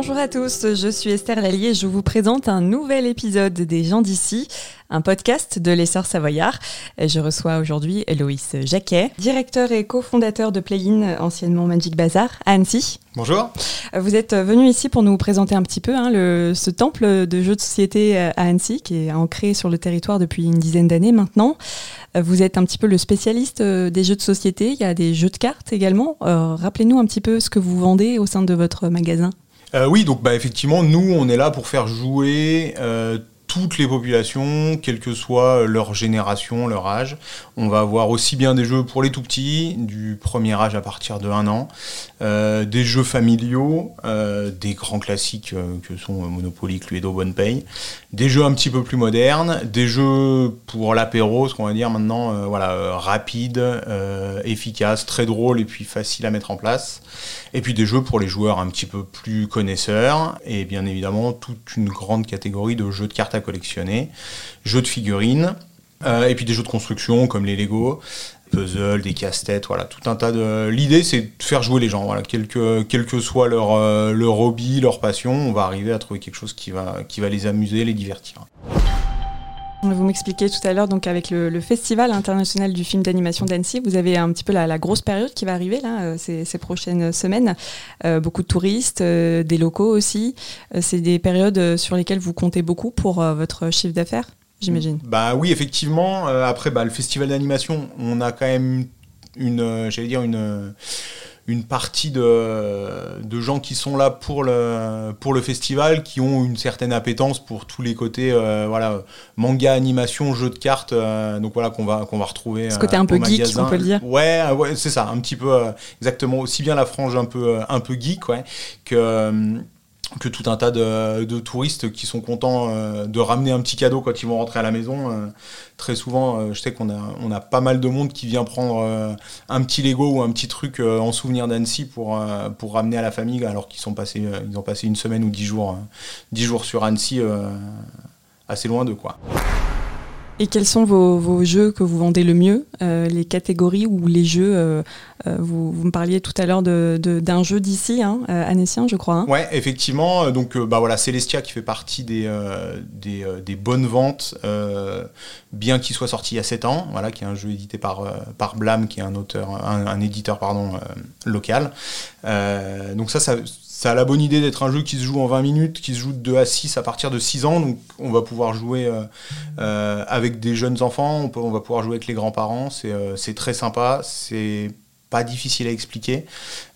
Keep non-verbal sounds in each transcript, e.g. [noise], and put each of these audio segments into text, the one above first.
Bonjour à tous, je suis Esther Lallier et je vous présente un nouvel épisode des gens d'ici, un podcast de l'essor savoyard. Je reçois aujourd'hui Loïs Jacquet, directeur et cofondateur de Play-in, anciennement Magic Bazar, à Annecy. Bonjour. Vous êtes venu ici pour nous présenter un petit peu hein, le, ce temple de jeux de société à Annecy, qui est ancré sur le territoire depuis une dizaine d'années maintenant. Vous êtes un petit peu le spécialiste des jeux de société, il y a des jeux de cartes également. Euh, Rappelez-nous un petit peu ce que vous vendez au sein de votre magasin. Euh, oui, donc bah, effectivement, nous, on est là pour faire jouer euh, toutes les populations, quelle que soit leur génération, leur âge. On va avoir aussi bien des jeux pour les tout petits, du premier âge à partir de 1 an, euh, des jeux familiaux, euh, des grands classiques euh, que sont Monopoly, Cluedo, Bonne Paye, des jeux un petit peu plus modernes, des jeux pour l'apéro, ce qu'on va dire maintenant, euh, voilà, rapide, efficace, très drôle et puis facile à mettre en place. Et puis des jeux pour les joueurs un petit peu plus connaisseurs, et bien évidemment toute une grande catégorie de jeux de cartes à collectionner, jeux de figurines, euh, et puis des jeux de construction comme les Lego, puzzles, des casse-têtes, voilà, tout un tas de... L'idée c'est de faire jouer les gens, voilà, quel que, soit leur, euh, leur hobby, leur passion, on va arriver à trouver quelque chose qui va, qui va les amuser, les divertir. Vous m'expliquez tout à l'heure, donc avec le, Festival international du film d'animation d'Annecy, vous avez un petit peu la, grosse période qui va arriver là, euh, ces, prochaines semaines. Euh, beaucoup de touristes, euh, des locaux aussi. C'est des périodes sur lesquelles vous comptez beaucoup pour votre chiffre d'affaires, j'imagine. Bah oui, effectivement. après, bah, le Festival d'animation, on a quand même une, j'allais dire une une partie de, de, gens qui sont là pour le, pour le festival, qui ont une certaine appétence pour tous les côtés, euh, voilà, manga, animation, jeux de cartes, euh, donc voilà, qu'on va, qu'on va retrouver. Ce côté un peu geek, magasin. on peut le dire. Ouais, ouais c'est ça, un petit peu, euh, exactement, aussi bien la frange un peu, un peu geek, ouais, que que tout un tas de, de, touristes qui sont contents euh, de ramener un petit cadeau quand ils vont rentrer à la maison. Euh, très souvent, euh, je sais qu'on a, on a pas mal de monde qui vient prendre un petit Lego ou un petit truc en souvenir d'Annecy pour, pour ramener à la famille alors qu'ils sont passés, ils ont passé une semaine ou dix jours, dix jours sur Annecy, assez loin d'eux. Quoi. Et quels sont vos, vos, jeux que vous vendez le mieux euh, Les catégories ou les jeux euh, euh, vous, me parliez tout à l'heure d'un de, jeu d'ici, hein, Annécien, je crois. Hein. Ouais, effectivement. Donc, bah voilà, Celestia qui fait partie des, des, des, bonnes ventes, bien qu'il soit sorti il y a 7 ans. Voilà, qui est un jeu édité par, par Blam, qui est un auteur, un, un éditeur pardon, local. donc ça, ça ça a la bonne idée d'être un jeu qui se joue en 20 minutes, qui se joue de 2 à 6 à partir de 6 ans. Donc on va pouvoir jouer euh, euh, avec des jeunes enfants, on, va pouvoir jouer avec les grands-parents. C'est euh, très sympa, c'est pas difficile à expliquer.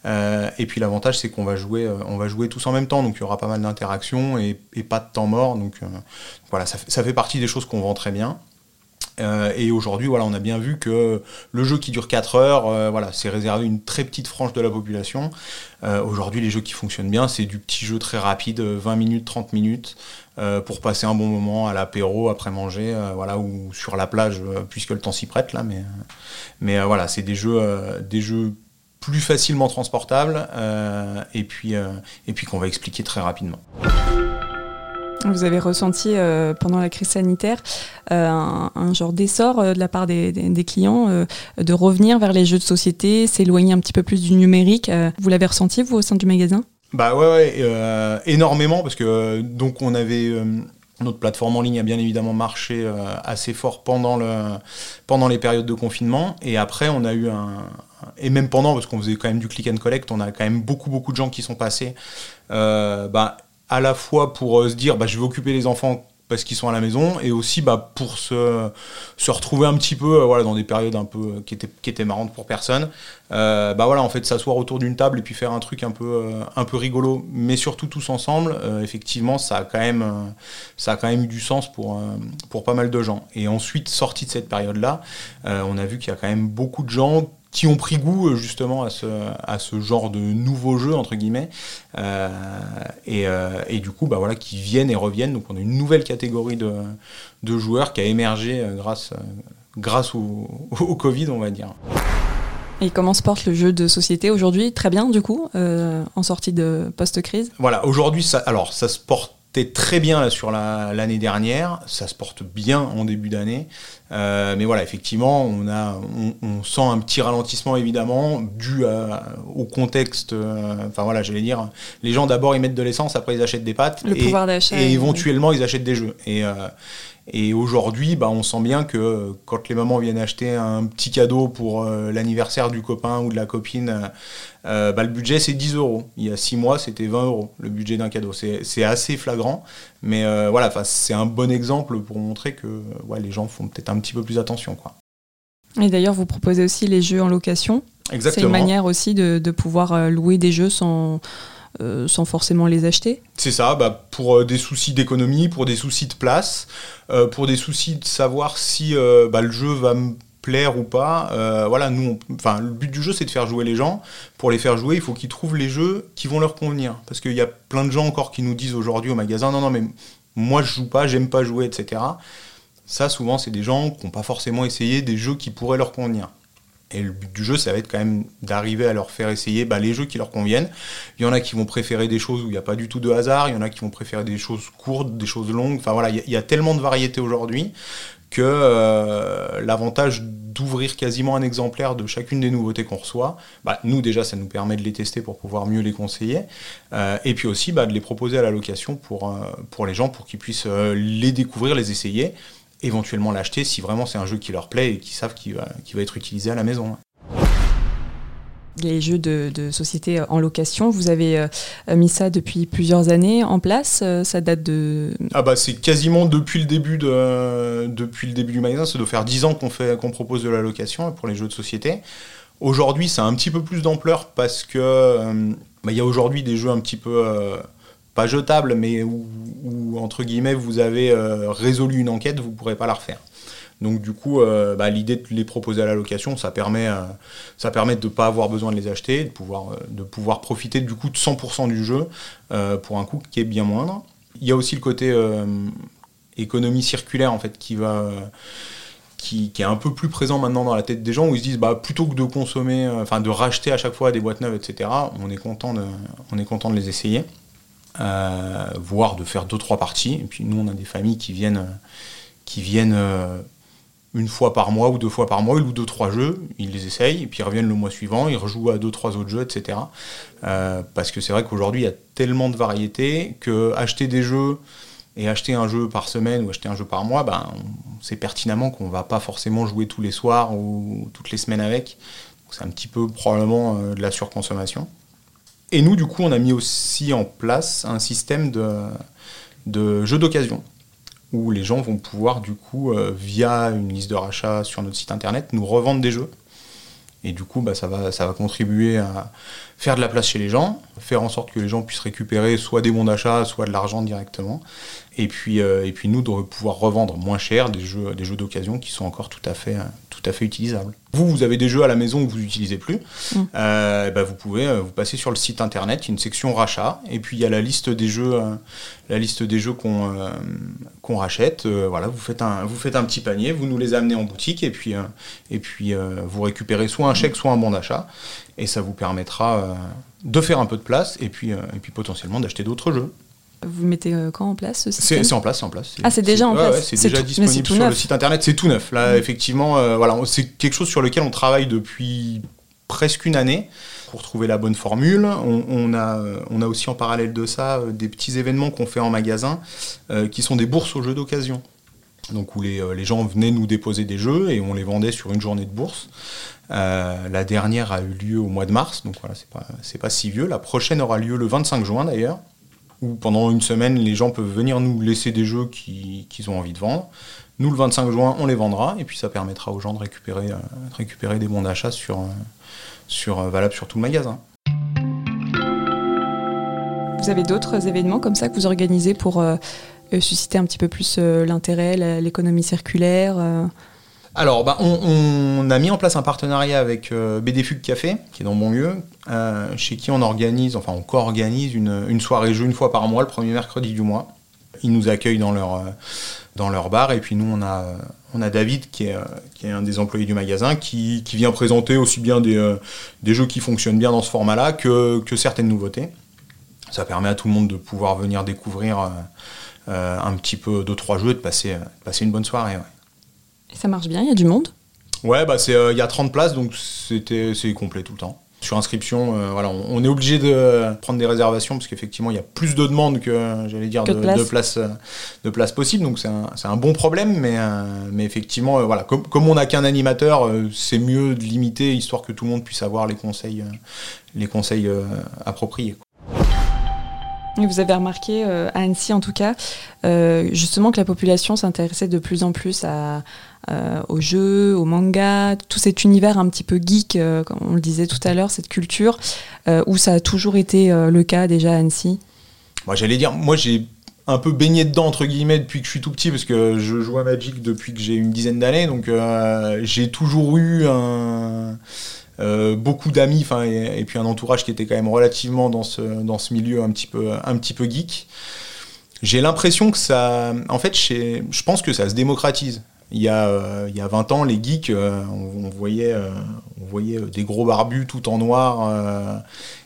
Et puis l'avantage c'est qu'on va jouer, va jouer tous en même temps, donc il y aura pas mal d'interactions et, pas de temps mort. Donc voilà, ça fait partie des choses qu'on vend très bien. Euh, et aujourd'hui, on a bien vu que le jeu qui dure 4 heures, euh, voilà, c'est réservé à une très petite frange de la population. Euh, aujourd'hui, les jeux qui fonctionnent bien, c'est du petit jeu très rapide, 20 minutes, 30 minutes, pour passer un bon moment à l'apéro après manger, voilà, ou sur la plage, puisque le temps s'y prête là. Mais, voilà, c'est des jeux, des jeux plus facilement transportables, et puis, et puis qu'on va expliquer très rapidement. Vous avez ressenti euh, pendant la crise sanitaire euh, un, genre d'essor euh, de la part des, clients de revenir vers les jeux de société, s'éloigner un petit peu plus du numérique. Vous l'avez ressenti vous au sein du magasin? Bah ouais, ouais énormément parce que donc on avait notre plateforme en ligne a bien évidemment marché assez fort pendant le pendant les périodes de confinement et après on a eu un et même pendant parce qu'on faisait quand même du click and collect, on a quand même beaucoup beaucoup de gens qui sont passés. bah à la fois pour euh, se dire bah, je vais occuper les enfants parce qu'ils sont à la maison et aussi bah, pour se, se retrouver un petit peu euh, voilà, dans des périodes un peu euh, qui étaient, qui marrantes pour personne. Bah voilà, en fait, s'asseoir autour d'une table et puis faire un truc un peu, un peu rigolo, mais surtout tous ensemble, effectivement, ça a, quand même, ça a quand même eu du sens pour, pour pas mal de gens. Et ensuite, sorti de cette période-là, on a vu qu'il y a quand même beaucoup de gens qui ont pris goût justement à ce, à ce genre de nouveau jeu entre guillemets euh, et, euh, et, du coup bah voilà qui viennent et reviennent. Donc on a une nouvelle catégorie de, de joueurs qui a émergé grâce, grâce au, [laughs] au Covid on va dire. Et comment se porte le jeu de société aujourd'hui? Très bien du coup, euh, en sortie de post-crise. Voilà, aujourd'hui ça, alors ça se porte portait très bien là, sur l'année dernière, ça se porte bien en début d'année, euh, mais voilà, effectivement, on, a, on, sent un petit ralentissement évidemment dû au contexte. Euh, enfin voilà, j'allais dire, les gens d'abord ils mettent de l'essence, après ils achètent des pâtes, Le et, pouvoir d'achat, et éventuellement ils achètent des jeux. Et, euh, et aujourd'hui, bah, on sent bien que quand les mamans viennent acheter un petit cadeau pour l'anniversaire du copain ou de la copine, bah, le budget c'est 10 euros. Il y a 6 mois, c'était 20 euros le budget d'un cadeau. C'est assez flagrant, mais voilà, c'est un bon exemple pour montrer que ouais, les gens font peut-être un petit peu plus attention. Quoi. Et d'ailleurs, vous proposez aussi les jeux en location. Exactement. C'est une manière aussi de, de pouvoir euh, louer des jeux sans, euh, sans forcément les acheter C'est ça, bah, pour euh, des soucis d'économie, pour des soucis de place, euh, pour des soucis de savoir si euh, bah, le jeu va me plaire ou pas. Euh, voilà, nous, enfin, le but du jeu, c'est de faire jouer les gens. Pour les faire jouer, il faut qu'ils trouvent les jeux qui vont leur convenir. Parce qu'il y a plein de gens encore qui nous disent aujourd'hui au magasin, non, non, mais moi, je joue pas, j'aime pas jouer, etc. Ça, souvent, c'est des gens qui n'ont pas forcément essayé des jeux qui pourraient leur convenir. Et le but du jeu, ça va être quand même d'arriver à leur faire essayer bah, les jeux qui leur conviennent. Il y en a qui vont préférer des choses où il n'y a pas du tout de hasard, il y en a qui vont préférer des choses courtes, des choses longues. Enfin voilà, il y, y a tellement de variétés aujourd'hui que euh, l'avantage d'ouvrir quasiment un exemplaire de chacune des nouveautés qu'on reçoit, bah, nous déjà ça nous permet de les tester pour pouvoir mieux les conseiller, Euh, et puis aussi bah, de les proposer à la location pour, euh, pour les gens pour qu'ils puissent les découvrir, les essayer, éventuellement l'acheter si vraiment c'est un jeu qui leur plaît et qu'ils savent qu'il va, va être utilisé à la maison. Les jeux de, société en location, vous avez euh, mis ça depuis plusieurs années en place. euh, Ça date de. Ah bah c'est quasiment depuis le début de depuis le début du magasin, ça doit faire 10 ans qu'on fait qu'on propose de la location pour les jeux de société. Aujourd'hui, ça a un petit peu plus d'ampleur parce que euh, bah, il y a aujourd'hui des jeux un petit peu pas jetables, mais où, entre guillemets vous avez résolu une enquête, vous pourrez pas la refaire. Donc du coup, euh, bah, l'idée de les proposer à la location, ça permet, euh, ça permet de ne pas avoir besoin de les acheter, de pouvoir, euh, de pouvoir profiter du coup de 100% du jeu pour un coût qui est bien moindre. Il y a aussi le côté économie circulaire en fait qui va qui, qui est un peu plus présent maintenant dans la tête des gens où ils se disent bah plutôt que de consommer enfin de racheter à chaque fois des boîtes neuves etc on est content de on est content de les essayer voire de faire deux trois parties et puis nous on a des familles qui viennent qui viennent une fois par mois ou deux fois par mois, ils louent deux, trois jeux, ils les essayent, et puis ils reviennent le mois suivant, ils rejouent à deux, trois autres jeux, etc. Euh, parce que c'est vrai qu'aujourd'hui, il y a tellement de variétés que acheter des jeux et acheter un jeu par semaine ou acheter un jeu par mois, ben, on sait pertinemment qu'on va pas forcément jouer tous les soirs ou toutes les semaines avec. C'est un petit peu probablement euh, de la surconsommation. Et nous, du coup, on a mis aussi en place un système de, de jeux d'occasion où les gens vont pouvoir, du coup, euh, via une liste de rachat sur notre site internet, nous revendre des jeux. Et du coup, bah, ça, va, ça va contribuer à faire de la place chez les gens, faire en sorte que les gens puissent récupérer soit des bons d'achat, soit de l'argent directement. Et puis, euh, et puis nous, de pouvoir revendre moins cher des jeux, des jeux d'occasion qui sont encore tout à fait, euh, tout à fait utilisables. Vous, vous avez des jeux à la maison que vous n'utilisez plus. Mm. Euh, bah, vous pouvez vous passer sur le site internet, il y a une section rachat, et puis il y a la liste des jeux, euh, la liste des jeux qu'on qu'on rachète. Voilà, vous faites un, vous faites un petit panier, vous nous les amenez en boutique, et puis, et puis vous récupérez soit un chèque, soit un bon d'achat, et ça vous permettra de faire un peu de place, et puis, et puis potentiellement d'acheter d'autres jeux. Vous mettez euh, quand en place ce C'est système c'est en place, c'est en place. Ah, c'est déjà en place. ouais, c'est déjà tout- disponible sur le site internet. C'est tout neuf. Là, Mm. effectivement, euh, voilà, c'est quelque chose sur lequel on travaille depuis presque une année pour trouver la bonne formule. On, on a, on a aussi en parallèle de ça euh, des petits événements qu'on fait en magasin euh, qui sont des bourses aux jeux d'occasion. Donc où les, les gens venaient nous déposer des jeux et on les vendait sur une journée de bourse. Euh, la dernière a eu lieu au mois de mars, donc voilà, c'est pas, c'est pas si vieux. La prochaine aura lieu le 25 juin d'ailleurs où pendant une semaine, les gens peuvent venir nous laisser des jeux qui- qu'ils ont envie de vendre. Nous, le 25 juin, on les vendra, et puis ça permettra aux gens de récupérer, euh, récupérer des bons d'achat sur, euh, sur, euh, valables sur tout le magasin. Vous avez d'autres événements comme ça que vous organisez pour susciter un petit peu plus l'intérêt, l'économie circulaire Alors, bah, on, a mis en place un partenariat avec euh, BD Fugue Café, qui est dans Bonlieu, euh, chez qui on organise, enfin on co-organise une, soirée jeu une fois par mois, le premier mercredi du mois. Ils nous accueillent dans leur, euh, bar, et puis nous, on a, David, qui est, euh, qui est un des employés du magasin, qui, vient présenter aussi bien des, jeux qui fonctionnent bien dans ce format-là que, que certaines nouveautés. Ça permet à tout le monde de pouvoir venir découvrir un petit peu deux trois jeux et de passer une bonne soirée. Et ça marche bien, il y a du monde Ouais, bah c'est il y a 30 places donc c'était c'est complet tout le temps sur inscription, euh, voilà, on, est obligé de prendre des réservations parce qu'effectivement, il y a plus de demandes que, j'allais dire, de, places, de places possibles. Donc c'est un, bon problème, mais, euh, mais effectivement, euh, voilà, comme, comme on n'a qu'un animateur, c'est mieux de limiter histoire que tout le monde puisse avoir les conseils, les conseils appropriés. Vous avez remarqué, à Annecy en tout cas, justement que la population s'intéressait de plus en plus à, euh, aux jeux, aux mangas, tout cet univers un petit peu geek, euh, comme on le disait tout à l'heure, cette culture, euh, où ça a toujours été le cas déjà à Annecy. Moi, j'allais dire, moi j'ai un peu baigné dedans entre guillemets depuis que je suis tout petit parce que je joue à Magic depuis que j'ai une dizaine d'années donc j'ai toujours eu un, beaucoup d'amis et, et, puis un entourage qui était quand même relativement dans ce, dans ce milieu un petit peu, un petit peu geek. J'ai l'impression que ça en fait je pense que ça se démocratise. Il y, a, euh, il y a 20 ans, les geeks, euh, on, voyait, euh, on voyait des gros barbus tout en noir,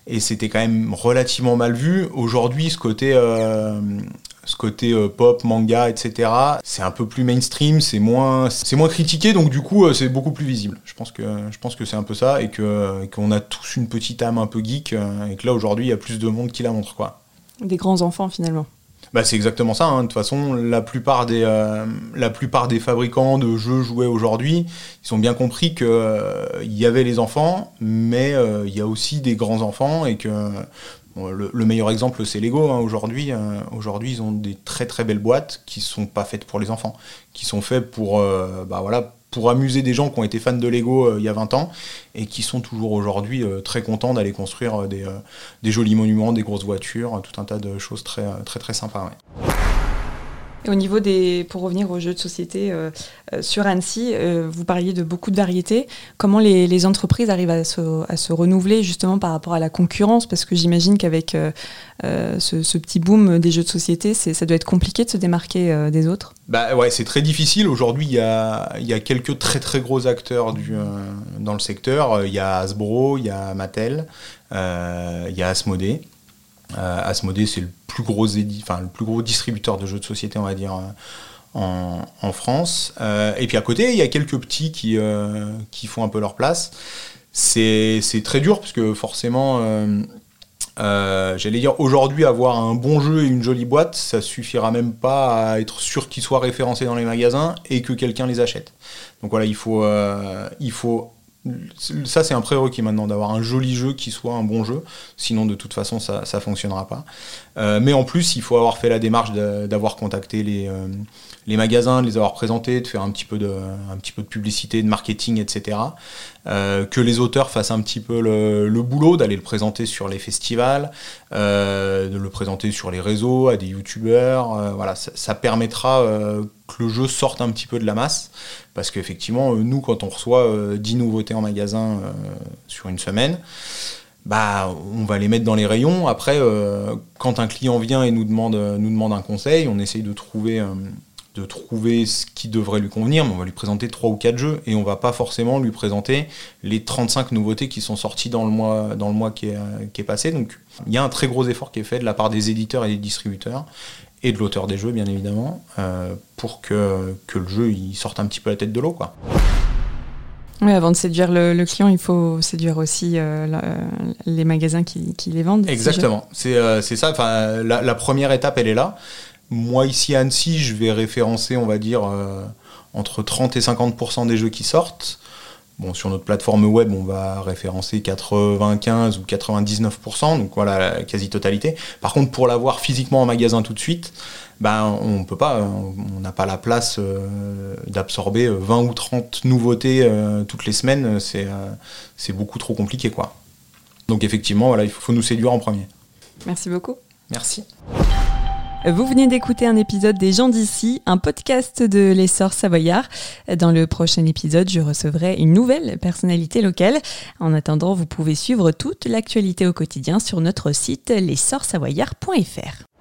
et c'était quand même relativement mal vu. Aujourd'hui, ce côté, ce côté pop, manga, etc., c'est un peu plus mainstream, c'est moins, critiqué, donc du coup, c'est beaucoup plus visible. Je pense que, je pense que c'est un peu ça, et que, qu'on a tous une petite âme un peu geek, et que là, aujourd'hui, il y a plus de monde qui la montre. Quoi. Des grands enfants, finalement. Bah, c'est exactement ça. Hein. De toute façon, la plupart, des, euh, la plupart des fabricants de jeux joués aujourd'hui, ils ont bien compris qu'il euh, y avait les enfants, mais euh, il y a aussi des grands enfants et que le, meilleur exemple, c'est Lego. Hein. Aujourd'hui, aujourd'hui, ils ont des très très belles boîtes qui sont pas faites pour les enfants, qui sont faites pour, bah, voilà, pour amuser des gens qui ont été fans de Lego euh, il y a 20 ans et qui sont toujours aujourd'hui euh, très contents d'aller construire euh, des, des, jolis monuments, des grosses voitures, tout un tas de choses très très très sympas. Au niveau des, pour revenir aux jeux de société euh, euh, sur Annecy, euh, vous parliez de beaucoup de variétés. Comment les, entreprises arrivent à se, renouveler justement par rapport à la concurrence? Parce que j'imagine qu'avec ce, petit boom des jeux de société, ça doit être compliqué de se démarquer des autres? Bah ouais, c'est très difficile. Aujourd'hui, il y a, quelques très très gros acteurs dans le secteur. Il y a Hasbro, il y a Mattel, il y a Asmodee. Euh, Asmodee, c'est le plus gros enfin le plus gros distributeur de jeux de société, on va dire. Euh, en, France. Euh, et puis à côté, il y a quelques petits qui, font un peu leur place. C'est très dur parce que forcément, j'allais dire aujourd'hui, avoir un bon jeu et une jolie boîte, ça suffira même pas à être sûr qu'ils soient référencés dans les magasins et que quelqu'un les achète. Donc voilà, il faut ça c'est un prérequis maintenant d'avoir un joli jeu qui soit un bon jeu. Sinon de toute façon ça ne fonctionnera pas. Euh, mais en plus il faut avoir fait la démarche d'avoir contacté les, euh, les magasins de les avoir présentés de faire un petit peu de, publicité de marketing etc que les auteurs fassent un petit peu le, boulot d'aller le présenter sur les festivals de le présenter sur les réseaux à des youtubeurs voilà ça, permettra que le jeu sorte un petit peu de la masse. Parce qu'effectivement, euh, nous, quand on reçoit 10 euh, nouveautés en magasin euh, sur une semaine, bah, on va les mettre dans les rayons. Après, quand un client vient et nous demande, nous demande un conseil, on essaye de trouver, de trouver ce qui devrait lui convenir, mais on va lui présenter 3 ou 4 jeux et on va pas forcément lui présenter les 35 nouveautés qui sont sorties dans le mois, dans le mois qui, est, qui est passé. Donc il y a un très gros effort qui est fait de la part des éditeurs et des distributeurs et de l'auteur des jeux, bien évidemment, euh, pour que, que, le jeu il sorte un petit peu la tête de l'eau. quoi. Oui, avant de séduire le, client, il faut séduire aussi euh, les magasins qui, qui, les vendent. Exactement, c'est euh, ça. Enfin, la, la, première étape, elle est là. Moi, ici à Annecy, je vais référencer, on va dire, entre 30 et 50% des jeux qui sortent. Bon, sur notre plateforme web, on va référencer 95 ou 99%, donc voilà la quasi-totalité. Par contre, pour l'avoir physiquement en magasin tout de suite, ben, on peut pas, on n'a pas la place euh, d'absorber 20 ou 30 nouveautés euh, toutes les semaines, c'est euh, beaucoup trop compliqué. quoi. Donc effectivement, voilà, il faut nous séduire en premier. Merci beaucoup. Merci. Vous venez d'écouter un épisode des gens d'ici, un podcast de l'essor savoyard. Dans le prochain épisode, je recevrai une nouvelle personnalité locale. En attendant, vous pouvez suivre toute l'actualité au quotidien sur notre site l'essorsavoyard.fr.